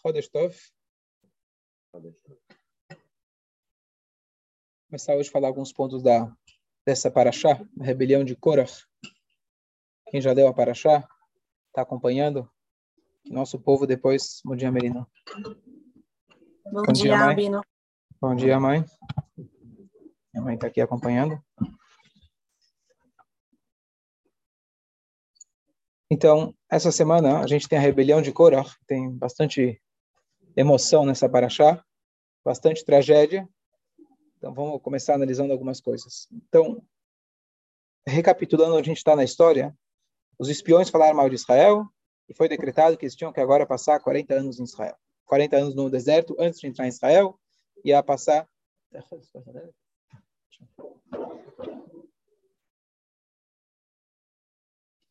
Chodesh Tov. Começar hoje a falar alguns pontos da, dessa paraxá, a rebelião de Korach. Quem já deu a paraxá, está acompanhando. Nosso povo depois... Bom dia, Merino. Bom, Bom dia, dia. Bino. Bom dia, mãe. Minha mãe está aqui acompanhando. Então, essa semana a gente tem a rebelião de Korah, tem bastante emoção nessa paraxá, bastante tragédia. Então, vamos começar analisando algumas coisas. Então, recapitulando onde a gente está na história, os espiões falaram mal de Israel e foi decretado que eles tinham que agora passar 40 anos em Israel. 40 anos no deserto antes de entrar em Israel, ia passar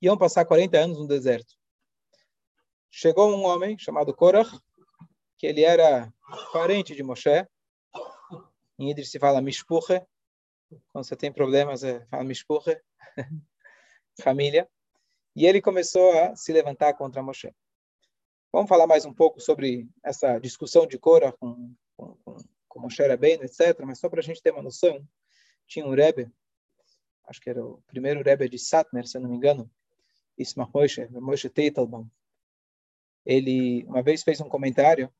iam passar 40 anos no deserto. Chegou um homem chamado Korach, que ele era parente de Moshe. Em Yiddish se fala Mishpuche. Quando você tem problemas, fala Mishpuche. Família. E ele começou a se levantar contra Moshe. Vamos falar mais um pouco sobre essa discussão de Korach com, com, com, com Moshe Rabbeinu, etc. Mas só para a gente ter uma noção, tinha um Rebbe, acho que era o primeiro Rebbe de Satmer, se não me engano, Ismar Moshe, Moshe Teitelbaum, ele uma vez fez um comentário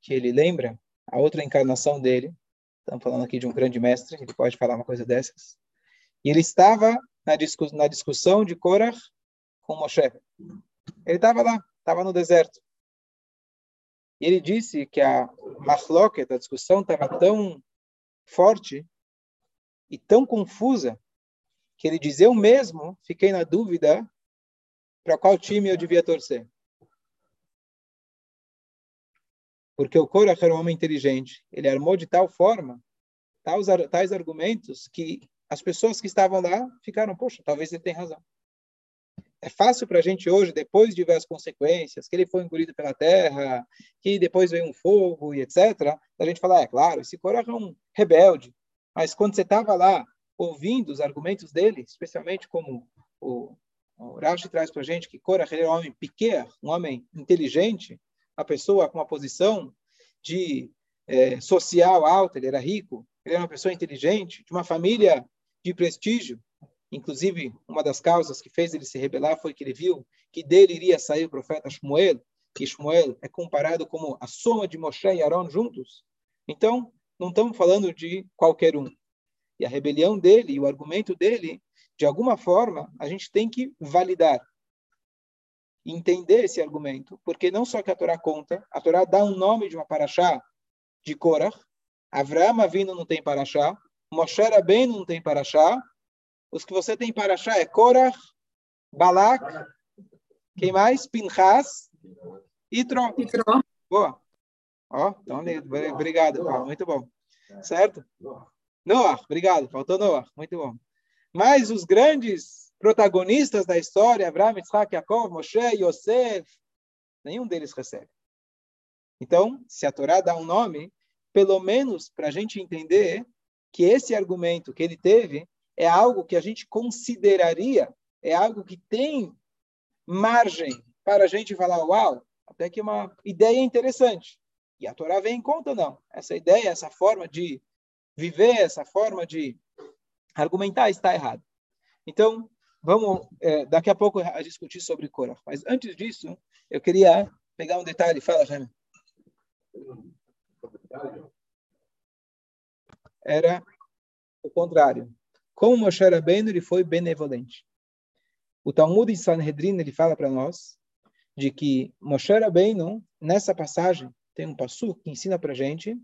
que ele lembra a outra encarnação dele. Estamos falando aqui de um grande mestre, ele pode falar uma coisa dessas. E ele estava na, discuss na discussão de Korach com Moshe. Ele estava lá, estava no deserto. E ele disse que a machloket, a discussão, estava tão forte e tão confusa que ele dizia eu mesmo fiquei na dúvida para qual time eu devia torcer. Porque o Korach era um homem inteligente. Ele armou de tal forma, tais, tais argumentos, que as pessoas que estavam lá ficaram, poxa, talvez ele tenha razão. É fácil para a gente hoje, depois de ver as consequências, que ele foi engolido pela terra, que depois veio um fogo e etc., a gente falar, é claro, esse Korach é um rebelde. Mas quando você estava lá ouvindo os argumentos dele, especialmente como o o Rashi traz para a gente que Korach era um homem pequeno, um homem inteligente, uma pessoa com uma posição de é, social alta, ele era rico, ele era uma pessoa inteligente, de uma família de prestígio. Inclusive, uma das causas que fez ele se rebelar foi que ele viu que dele iria sair o profeta Shmuel, que Shmuel é comparado como a soma de Moshe e Aaron juntos. Então, não estamos falando de qualquer um. E a rebelião dele, e o argumento dele, de alguma forma, a gente tem que validar, entender esse argumento, porque não só que a Torá conta, a Torá dá um nome de uma paraxá de Korach, Avram Avinu não tem paraxá, Moshe Rabbeinu não tem paraxá, os que você tem paraxá é Korach, Balak, quem mais? Pinchas, Itro. Itro. Boa. Ó, então, obrigado, Paulo. Muito bom. Certo? Noah, obrigado. Faltou Noah. Muito bom. Mas os grandes protagonistas da história, Abraham, Isaac, Jacob, Moshe, Yosef, nenhum deles recebe. Então, se a Torá dá um nome, pelo menos para a gente entender que esse argumento que ele teve é algo que a gente consideraria, é algo que tem margem para a gente falar, uau, até que uma ideia interessante. E a Torá vem em conta, não. Essa ideia, essa forma de viver, essa forma de argumentar está errado. Então, vamos é, daqui a pouco a discutir sobre Korah. Mas antes disso, eu queria pegar um detalhe. Fala, Jaime. Era o contrário. Como Moshe Rabbeinu ele foi benevolente. O Talmud em Sanhedrin ele fala para nós de que Moshe Rabbeinu, nessa passagem, tem um passo que ensina para gente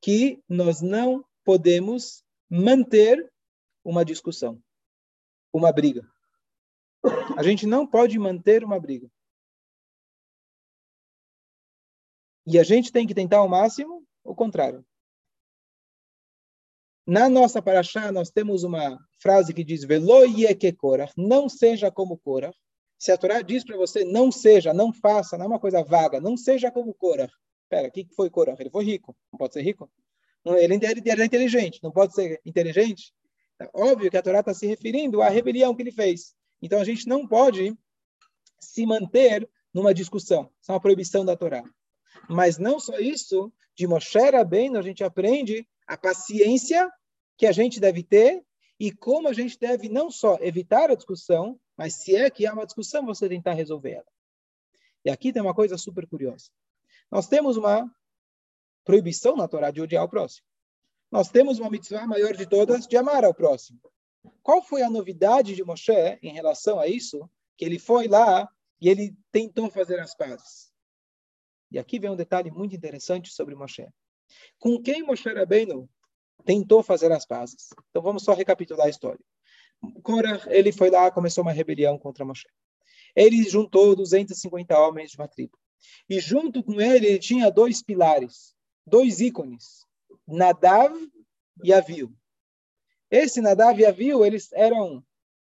que nós não podemos manter uma discussão, uma briga. A gente não pode manter uma briga. E a gente tem que tentar ao máximo o contrário. Na nossa paraxá, nós temos uma frase que diz: não seja como Korah. Se a Torá diz para você, não seja, não faça, não é uma coisa vaga, não seja como Korah. Espera, o que foi Korah? Ele foi rico, não pode ser rico? Ele era inteligente, não pode ser inteligente? Óbvio que a Torá está se referindo à rebelião que ele fez. Então a gente não pode se manter numa discussão. Isso é uma proibição da Torá. Mas não só isso, de Moshe Rabbeinu a gente aprende a paciência que a gente deve ter e como a gente deve não só evitar a discussão, mas se é que há uma discussão, você tentar resolver ela. E aqui tem uma coisa super curiosa. Nós temos uma proibição na Torá de odiar o próximo. Nós temos uma mitzvah maior de todas de amar ao próximo. Qual foi a novidade de Moshe em relação a isso? Que ele foi lá e ele tentou fazer as pazes. E aqui vem um detalhe muito interessante sobre Moshe. Com quem Moshe Rabbeinu tentou fazer as pazes? Então vamos só recapitular a história. Korah, ele foi lá, começou uma rebelião contra Moshe. Ele juntou 250 homens de uma tribo. E junto com ele, ele tinha dois pilares, dois ícones, Nadav e Aviu. Esse Nadav e Aviu, eles eram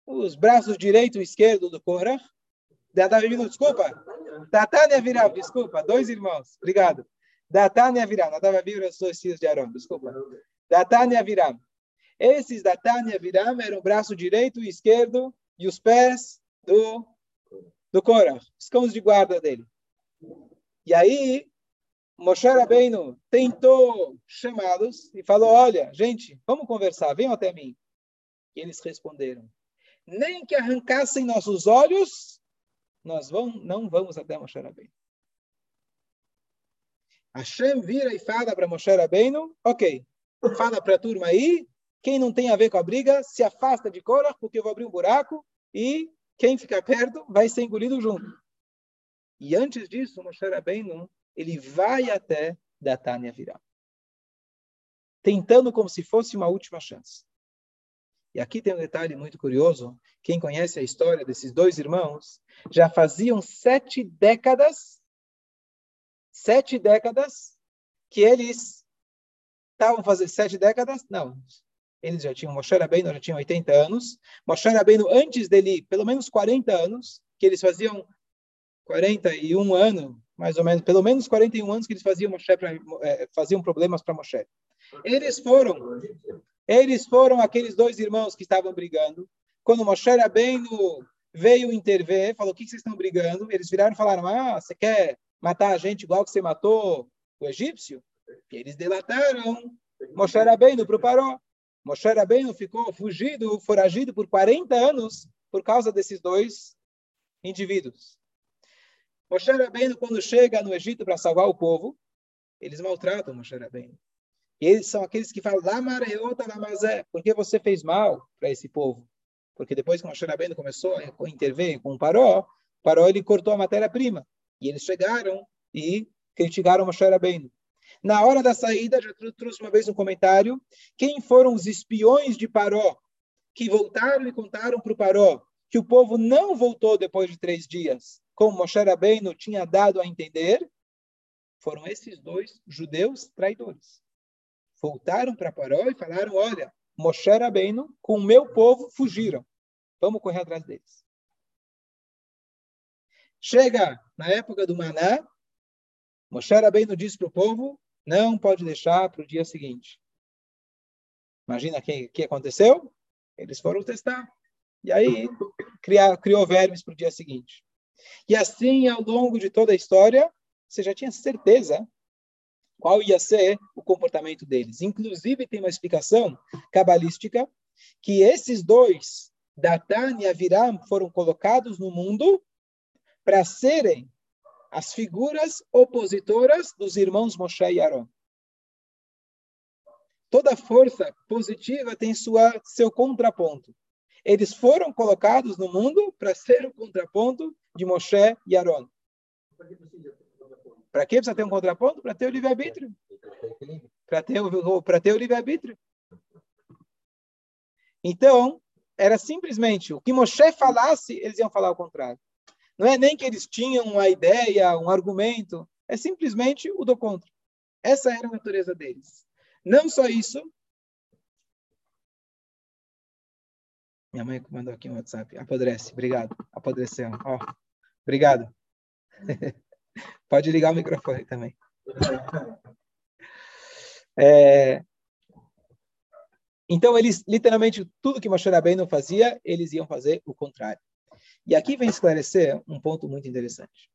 os braços direito e esquerdo do Korah. Nadav e desculpa. Datan e Aviram, desculpa. Dois irmãos. Obrigado. Datan e Aviram. Nadav e Aviu eram os dois filhos de Aaron, desculpa. Datan e Aviram. Esses Datan e Aviram eram o braço direito e esquerdo e os pés do, do Korah, os cães de guarda dele. E aí, Moshe Rabbeinu tentou chamá-los e falou, olha, gente, vamos conversar, venham até mim. E eles responderam, nem que arrancassem nossos olhos, nós vamos, não vamos até Moshe Rabbeinu. Hashem vira e fala para Moshe Rabbeinu, ok, fala para a turma aí, quem não tem a ver com a briga, se afasta de Korah, porque eu vou abrir um buraco e quem ficar perto vai ser engolido junto. E antes disso, Moshe Rabbeinu, ele vai até Datania virar. Tentando como se fosse uma última chance. E aqui tem um detalhe muito curioso. Quem conhece a história desses dois irmãos, já faziam sete décadas, sete décadas, que eles estavam fazendo sete décadas? Não. Eles já tinham, Moshe Rabbeinu já tinha 80 anos. Moshe Rabbeinu, antes dele, pelo menos 40 anos, que eles faziam 41 anos, mais ou menos, pelo menos 41 anos que eles faziam, Moshe pra, é, faziam problemas para Moshe. Eles foram, eles foram aqueles dois irmãos que estavam brigando. Quando Moshe Rabbeinu veio intervir, falou: "O que, vocês estão brigando?" Eles viraram e falaram: "Ah, você quer matar a gente igual que você matou o egípcio?" E eles delataram Moshe Rabbeinu para o Paró. Moshe Rabbeinu ficou fugido, foragido por 40 anos por causa desses dois indivíduos. Moshe Rabbeinu, quando chega no Egito para salvar o povo, eles maltratam Moshe Rabbeinu. E eles são aqueles que falam, Lamareota Lamazé, por que você fez mal para esse povo? Porque depois que Moshe Rabbeinu começou a intervir com o Paró, Paró ele cortou a matéria-prima. E eles chegaram e criticaram Moshe Rabbeinu. Na hora da saída, já trouxe uma vez um comentário, quem foram os espiões de Paró que voltaram e contaram para o Paró que o povo não voltou depois de três dias, como Moshe Rabbeinu tinha dado a entender, foram esses dois judeus traidores. Voltaram para Paró e falaram, olha, Moshe Rabbeinu com o meu povo fugiram. Vamos correr atrás deles. Chega na época do Maná, Moshe Rabbeinu diz para o povo, não pode deixar para o dia seguinte. Imagina o que, que aconteceu? Eles foram testar. E aí criar, criou vermes para o dia seguinte. E assim, ao longo de toda a história, você já tinha certeza qual ia ser o comportamento deles. Inclusive, tem uma explicação cabalística que esses dois, Datan e Aviram, foram colocados no mundo para serem as figuras opositoras dos irmãos Moshe e Aaron. Toda força positiva tem sua, seu contraponto. Eles foram colocados no mundo para ser o contraponto de Moshe e Aaron. Para que precisa ter um contraponto? Para ter o livre-arbítrio. Para ter, o, ter o livre-arbítrio. Então, era simplesmente o que Moshe falasse, eles iam falar o contrário. Não é nem que eles tinham uma ideia, um argumento, é simplesmente o do contra. Essa era a natureza deles. Não só isso. Minha mãe mandou aqui um WhatsApp. Apodrece. Obrigado. Apodreceu. Ó, oh, obrigado. Pode ligar o microfone também. É... Então, eles, literalmente, tudo que Moshe Rabbeinu fazia, eles iam fazer o contrário. E aqui vem esclarecer um ponto muito interessante.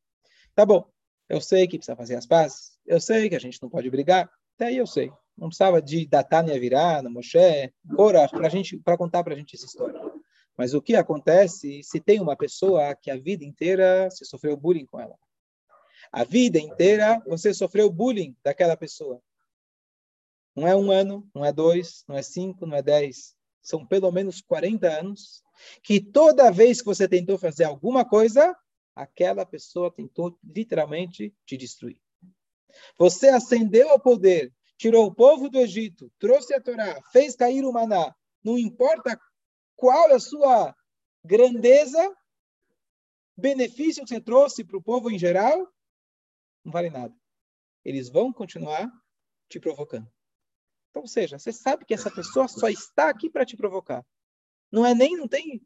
Tá bom, Eu sei que precisa fazer as pazes. Eu sei que a gente não pode brigar. Até aí eu sei. Não precisava de Datania virar, Moshe, Korah, para gente, para contar para a gente essa história. Mas o que acontece se tem uma pessoa que a vida inteira se sofreu bullying com ela? A vida inteira você sofreu bullying daquela pessoa. Não é um ano, não é dois, não é cinco, não é dez. São pelo menos 40 anos que toda vez que você tentou fazer alguma coisa, aquela pessoa tentou literalmente te destruir. Você ascendeu ao poder, tirou o povo do Egito, trouxe a Torá, fez cair o maná. Não importa qual é a sua grandeza, benefício que você trouxe para o povo em geral, não vale nada. Eles vão continuar te provocando. Então, ou seja, você sabe que essa pessoa só está aqui para te provocar. Não é nem, não tem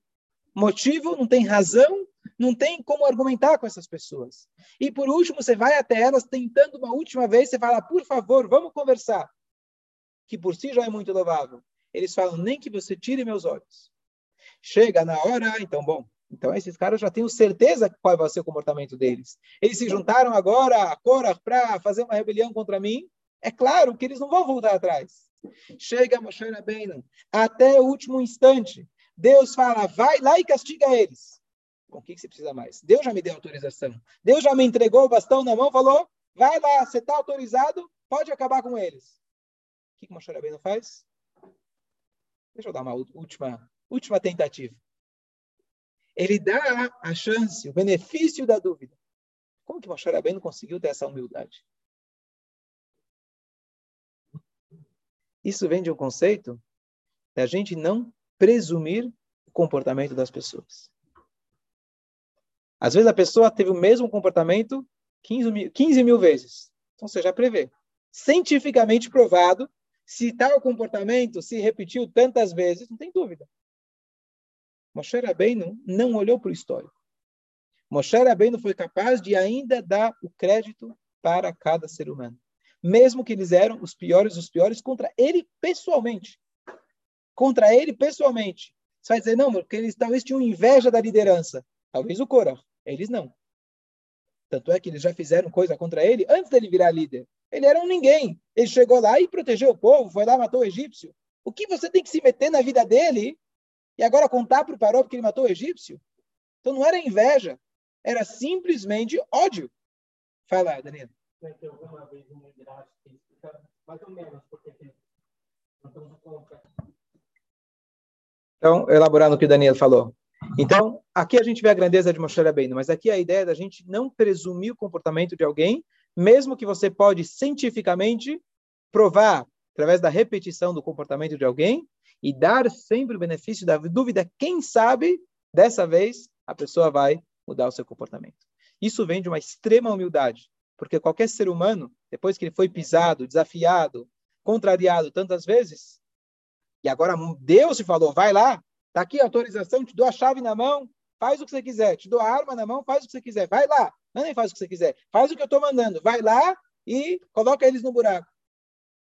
motivo, não tem razão, não tem como argumentar com essas pessoas. E por último, você vai até elas tentando uma última vez, você fala, por favor, vamos conversar. Que por si já é muito louvável. Eles falam, nem que você tire meus olhos. Chega na hora, então, bom, então esses caras já tenho certeza qual vai ser o comportamento deles. Eles se juntaram agora a Cora para fazer uma rebelião contra mim. É claro que eles não vão voltar atrás. Chega Moshe Rabbeinu, até o último instante, Deus fala, vai lá e castiga eles. Com o que você precisa mais? Deus já me deu autorização. Deus já me entregou o bastão na mão, falou, vai lá, você está autorizado, pode acabar com eles. O que, que Moshe Rabbeinu faz? Deixa eu dar uma última última tentativa. Ele dá a chance, o benefício da dúvida. Como que Moshe Rabbeinu conseguiu ter essa humildade? Isso vem de um conceito da gente não presumir o comportamento das pessoas. Às vezes a pessoa teve o mesmo comportamento 15 mil, 15 mil vezes. Então você já prevê. Cientificamente provado, se tal comportamento se repetiu tantas vezes, não tem dúvida. Moshe Rabbeinu não olhou para o histórico. Moshe Rabbeinu foi capaz de ainda dar o crédito para cada ser humano. Mesmo que eles eram os piores dos piores contra ele pessoalmente. Contra ele pessoalmente. Você vai dizer, não, porque eles talvez tinham inveja da liderança. Talvez o Korah. Eles não. Tanto é que eles já fizeram coisa contra ele antes dele virar líder. Ele era um ninguém. Ele chegou lá e protegeu o povo, foi lá matou o egípcio. O que você tem que se meter na vida dele e agora contar para o Paró porque ele matou o egípcio? Então não era inveja, era simplesmente ódio. Fala, Danilo. Então, elaborando o que o Danilo falou. Então, aqui a gente vê a grandeza de Moshe Rabbeinu, mas aqui a ideia é da gente não presumir o comportamento de alguém, mesmo que você pode cientificamente provar através da repetição do comportamento de alguém, e dar sempre o benefício da dúvida. Quem sabe, dessa vez, a pessoa vai mudar o seu comportamento. Isso vem de uma extrema humildade, porque qualquer ser humano, depois que ele foi pisado, desafiado, contrariado tantas vezes, e agora Deus se falou, vai lá, tá aqui a autorização, te dou a chave na mão, faz o que você quiser, te dou a arma na mão, faz o que você quiser, vai lá, não nem faz o que você quiser, faz o que eu estou mandando, vai lá e coloca eles no buraco.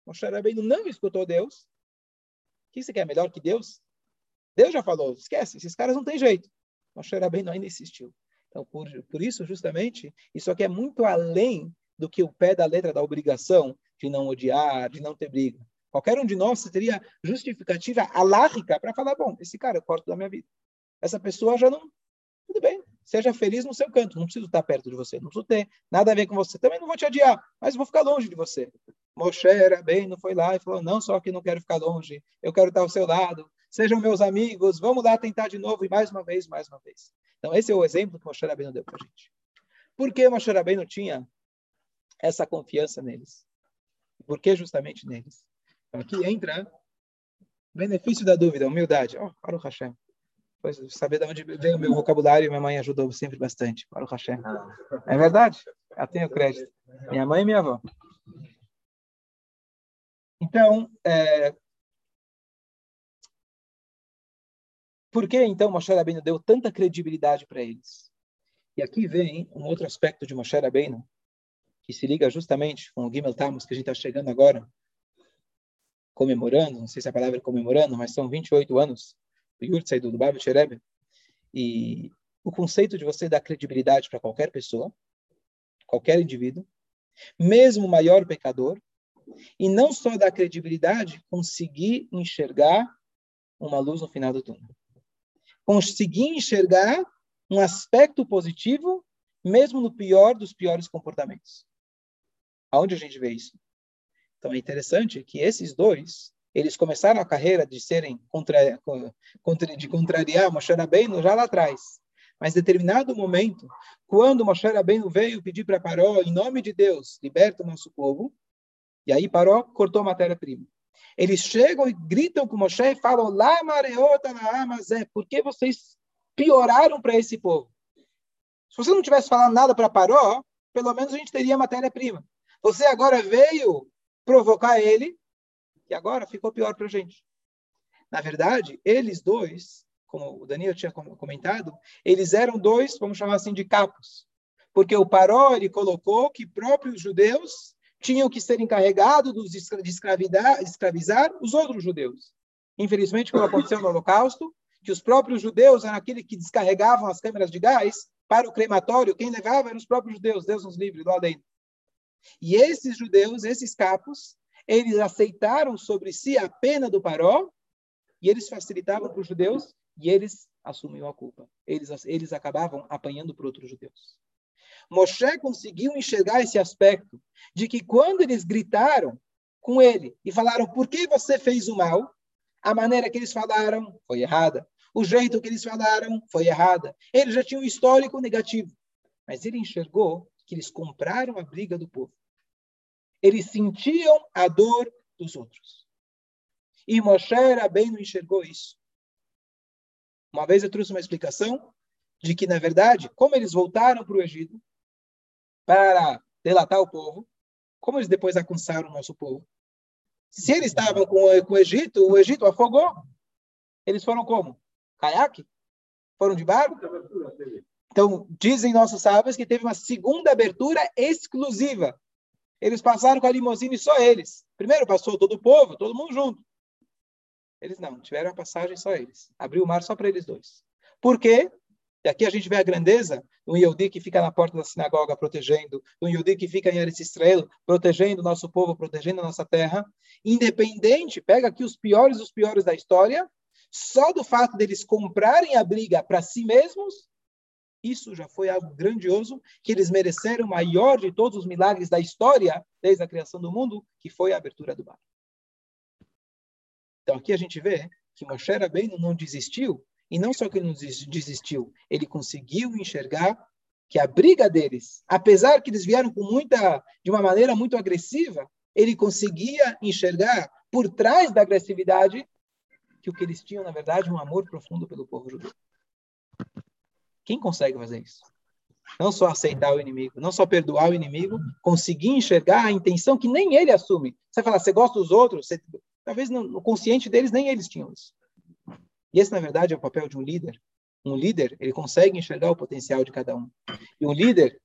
Moshe Rabbeinu não escutou Deus, que você quer melhor que Deus? Deus já falou, esquece, esses caras não têm jeito. Moshe Rabbeinu ainda insistiu. Então, por, por isso, justamente, isso aqui é muito além do que o pé da letra da obrigação de não odiar, de não ter briga. Qualquer um de nós teria justificativa alárrica para falar, bom, esse cara eu corto da minha vida. Essa pessoa já não... Tudo bem, seja feliz no seu canto, não preciso estar perto de você, não preciso ter nada a ver com você. Também não vou te odiar, mas vou ficar longe de você. Moshe era bem, não foi lá e falou: não só que não quero ficar longe, eu quero estar ao seu lado, sejam meus amigos, vamos lá tentar de novo e mais uma vez, mais uma vez. Então, esse é o exemplo que Moshe Rabbeinu deu para a gente. Por que Moshe Rabbeinu tinha essa confiança neles? Por que justamente neles? Então, aqui entra benefício da dúvida, humildade. Oh, para o Hashem. Pois, saber de onde vem o meu vocabulário, minha mãe ajudou sempre bastante. Para o Hashem. É verdade? Eu tenho crédito. Minha mãe e minha avó. Então, é... por que então Moshe Rabbeinu deu tanta credibilidade para eles? E aqui vem um outro aspecto de Moshe Rabbeinu, que se liga justamente com o Gimel Tammuz, que a gente está chegando agora, comemorando, não sei se a palavra é comemorando, mas são 28 anos do Yurtzai do Lubavitch Cherebe, e o conceito de você dar credibilidade para qualquer pessoa, qualquer indivíduo, mesmo o maior pecador, e não só da credibilidade, conseguir enxergar uma luz no final do túnel. Conseguir enxergar um aspecto positivo, mesmo no pior dos piores comportamentos. Aonde a gente vê isso? Então é interessante que esses dois, eles começaram a carreira de serem contra, contra, de contrariar Moshe Rabbeinu já lá atrás. Mas, determinado momento, quando Moshe Rabbeinu veio pedir para Paró, em nome de Deus, liberta o nosso povo, e aí Paró cortou a matéria-prima. Eles chegam e gritam com Moshe e falam, lá mareota na Amazé, por que vocês pioraram para esse povo? Se você não tivesse falado nada para Paró, pelo menos a gente teria matéria-prima. Você agora veio provocar ele, e agora ficou pior para a gente. Na verdade, eles dois como o Daniel tinha comentado, eles eram dois, vamos chamar assim, de capos. Porque o Paró, ele colocou que próprios judeus tinham que ser encarregados de escravizar os outros judeus. Infelizmente, como aconteceu no Holocausto, que os próprios judeus eram aqueles que descarregavam as câmeras de gás para o crematório, quem levava eram os próprios judeus, Deus nos livre, lá dentro. E esses judeus, esses capos, eles aceitaram sobre si a pena do Paró e eles facilitavam para os judeus e eles assumiam a culpa. Eles, eles acabavam apanhando por outros judeus. Moshe conseguiu enxergar esse aspecto de que quando eles gritaram com ele e falaram por que você fez o mal, a maneira que eles falaram foi errada. O jeito que eles falaram foi errada. Eles já tinham um histórico negativo. Mas ele enxergou que eles compraram a briga do povo. Eles sentiam a dor dos outros. E Moshe não enxergou isso. Uma vez eu trouxe uma explicação de que, na verdade, como eles voltaram para o Egito para delatar o povo, como eles depois alcançaram o nosso povo? Se eles estavam com, com o Egito, o Egito afogou. Eles foram como? Caiaque? Foram de barco? Então, dizem nossos sábios que teve uma segunda abertura exclusiva. Eles passaram com a limousine só eles. Primeiro passou todo o povo, todo mundo junto. Eles não, tiveram a passagem só eles. Abriu o mar só para eles dois. Por quê? E aqui a gente vê a grandeza do Yehudi que fica na porta da sinagoga protegendo, do Yehudi que fica em Eretz protegendo o nosso povo, protegendo a nossa terra. Independente, pega aqui os piores os piores da história, só do fato deles comprarem a briga para si mesmos, isso já foi algo grandioso, que eles mereceram o maior de todos os milagres da história, desde a criação do mundo, que foi a abertura do bar. Então aqui a gente vê que Moshe Rabbeinu não desistiu, e não só que ele não desistiu, ele conseguiu enxergar que a briga deles, apesar que eles vieram com muita, de uma maneira muito agressiva, ele conseguia enxergar por trás da agressividade que o que eles tinham, na verdade, um amor profundo pelo povo judeu. Quem consegue fazer isso? Não só aceitar o inimigo, não só perdoar o inimigo, conseguir enxergar a intenção que nem ele assume. Você fala, você gosta dos outros, você Talvez no, consciente deles nem eles tinham isso. E esse, na verdade, é o papel de um líder. Um líder, ele consegue enxergar o potencial de cada um. E um líder,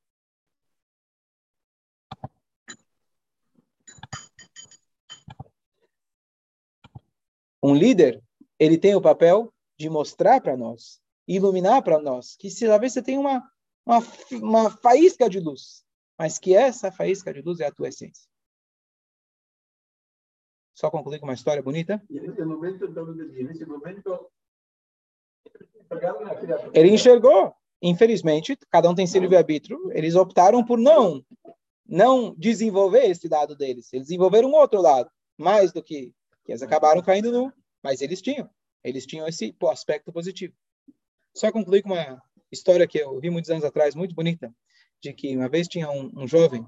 um líder, ele tem o papel de mostrar para nós, iluminar para nós, que se talvez você tem uma, uma, uma faísca de luz, mas que essa faísca de luz é a tua essência. Só concluir com uma história bonita. Ele enxergou. Infelizmente, cada um tem seu livre-arbítrio. Eles optaram por não não desenvolver esse lado deles. Eles desenvolveram um outro lado, mais do que, que eles acabaram caindo no. Mas eles tinham. Eles tinham esse aspecto positivo. Só concluir com uma história que eu vi muitos anos atrás, muito bonita, de que uma vez tinha um, um jovem,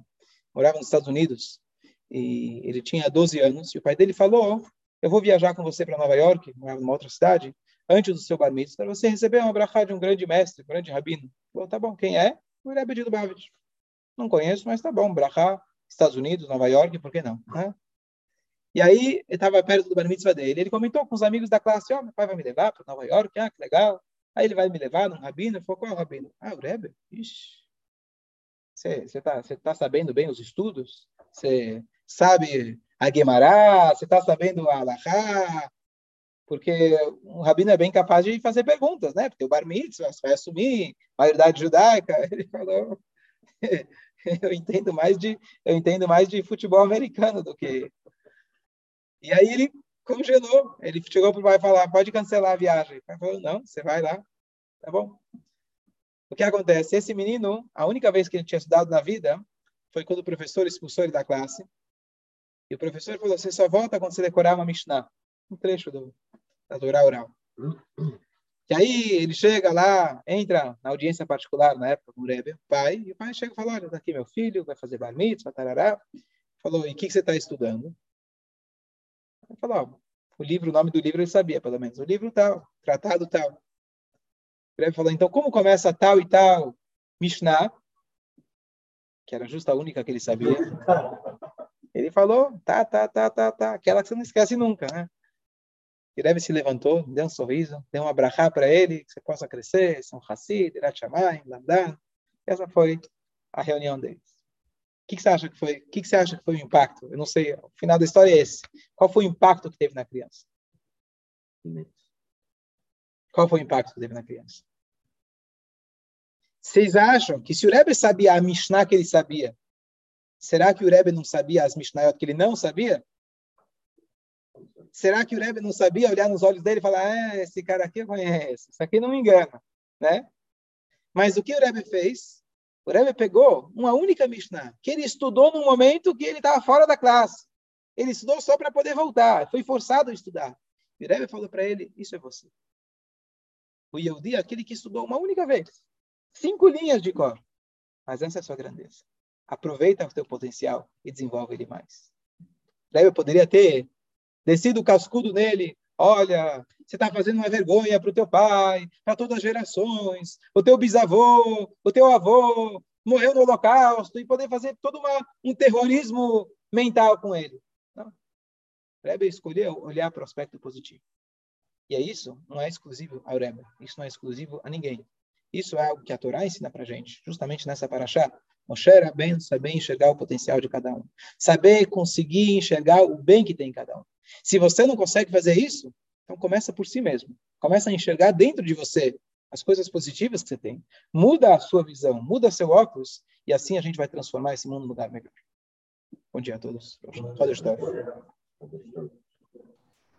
morava nos Estados Unidos, e ele tinha 12 anos, e o pai dele falou, eu vou viajar com você para Nova York, numa outra cidade, antes do seu bar mitzvah, você receber uma brachá de um grande mestre, um grande rabino. Falou, tá bom, quem é? O Rebbe de Lubavitch. Não conheço, mas tá bom, brachá, Estados Unidos, Nova York, por que não? Né? E aí, ele estava perto do bar mitzvah dele, ele comentou com os amigos da classe, ó, oh, meu pai vai me levar para Nova York, ah, que legal. Aí ele vai me levar num rabino, falou, qual é o rabino? Ah, o Rebbe? Ixi, você está tá sabendo bem os estudos? Você sabe a Guemará, você está sabendo a Alahá, porque um rabino é bem capaz de fazer perguntas, né? Porque o bar mitzvah vai assumir maioridade judaica. Ele falou, eu entendo mais de eu entendo mais de futebol americano do que e aí ele congelou ele chegou para o pai falar pode cancelar a viagem. O falou não você vai lá. Tá bom. O que acontece? Esse menino a única vez que ele tinha estudado na vida foi quando o professor expulsou ele da classe. E o professor falou você só volta quando você decorar uma Mishnah. Um trecho do da Torá oral que aí ele chega lá, entra na audiência particular na época com o Rebbe, o pai, e o pai chega e fala, olha, tá aqui meu filho, vai fazer bar mitzvah, tarará. Falou, e o que, que você está estudando? Ele falou, o livro, o nome do livro ele sabia, pelo menos. O livro tal, tratado tal. O Rebbe falou, então como começa tal e tal Mishnah, que era justo a única que ele sabia. Ele falou, tá, tá, tá, tá, tá, aquela que você não esquece nunca, né? Rebbe se levantou, deu um sorriso, deu um abrahá para ele, que você possa crescer, São Hassid, Irat Shamayim, Lamdan. Essa foi a reunião deles. O que, que, você acha que foi? O que, que, você acha que foi o impacto? Eu não sei. O final da história é esse. Qual foi o impacto que teve na criança? Qual foi o impacto que teve na criança? Vocês acham que se o Rebbe sabia a Mishnah que ele sabia, será que o Rebbe não sabia as Mishnayot que ele não sabia? Será que o Rebbe não sabia olhar nos olhos dele e falar, ah, esse cara aqui eu conheço, isso aqui não me engana, né? Mas o que o Rebbe fez? O Rebbe pegou uma única Mishnah, que ele estudou no momento que ele estava fora da classe. Ele estudou só para poder voltar, foi forçado a estudar. E o Rebbe falou para ele, isso é você. O Yehudi é aquele que estudou uma única vez. Cinco linhas de cor. Mas essa é a sua grandeza. Aproveita o teu potencial e desenvolve ele mais. Rebbe poderia ter descido o cascudo nele. Olha, você está fazendo uma vergonha para o teu pai, para todas as gerações. O teu bisavô, o teu avô morreu no holocausto e poder fazer todo uma, um terrorismo mental com ele. Não. Rebbe escolheu olhar para o aspecto positivo. E é isso, não é exclusivo ao Rebbe. Isso não é exclusivo a ninguém. Isso é algo que a Torá ensina para gente, justamente nessa paraxá. Moshe era bem saber enxergar o potencial de cada um. Saber conseguir enxergar o bem que tem em cada um. Se você não consegue fazer isso, então começa por si mesmo. Começa a enxergar dentro de você as coisas positivas que você tem. Muda a sua visão, muda seu óculos, e assim a gente vai transformar esse mundo num lugar melhor. Bom dia a todos. Pode estar.